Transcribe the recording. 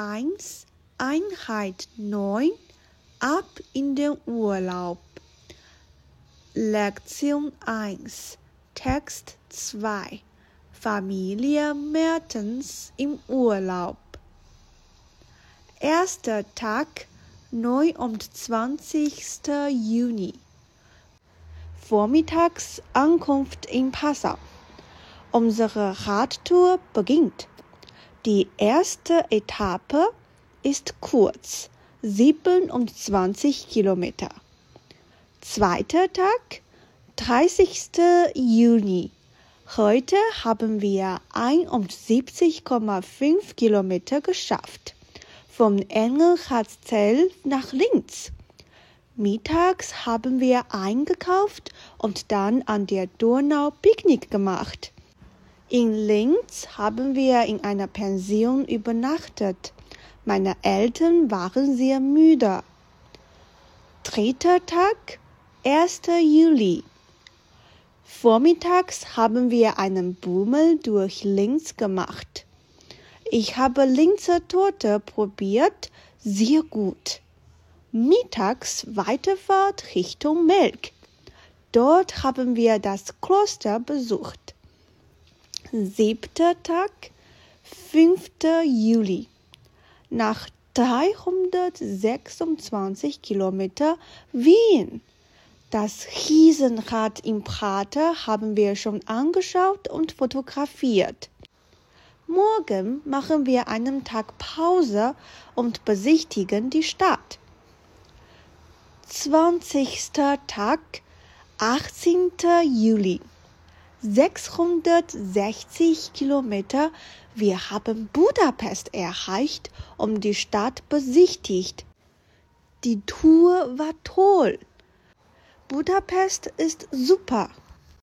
1, Einheit 9, ab in den Urlaub. Lektion 1, Text 2, Familie Mertens im Urlaub. Erster Tag, 29. Juni. Vormittags Ankunft in Passau. Unsere Radtour beginnt. Die erste Etappe ist kurz, 27 Kilometer. Zweiter Tag, 30. Juni. Heute haben wir 71,5 Kilometer geschafft. Vom Engelhardzell nach Linz. Mittags haben wir eingekauft und dann an der Donau Picknick gemacht. In Linz haben wir in einer Pension übernachtet. Meine Eltern waren sehr müde. Dritter Tag, 1. Juli. Vormittags haben wir einen Bummel durch Linz gemacht. Ich habe Linzer Torte probiert, sehr gut. Mittags Weiterfahrt Richtung Melk. Dort haben wir das Kloster besucht siebter Tag, 5. Juli. Nach 326 Kilometer Wien. Das Riesenrad im Prater haben wir schon angeschaut und fotografiert. Morgen machen wir einen Tag Pause und besichtigen die Stadt. 20. Tag, 18. Juli. 660 Kilometer. Wir haben Budapest erreicht und die Stadt besichtigt. Die Tour war toll. Budapest ist super.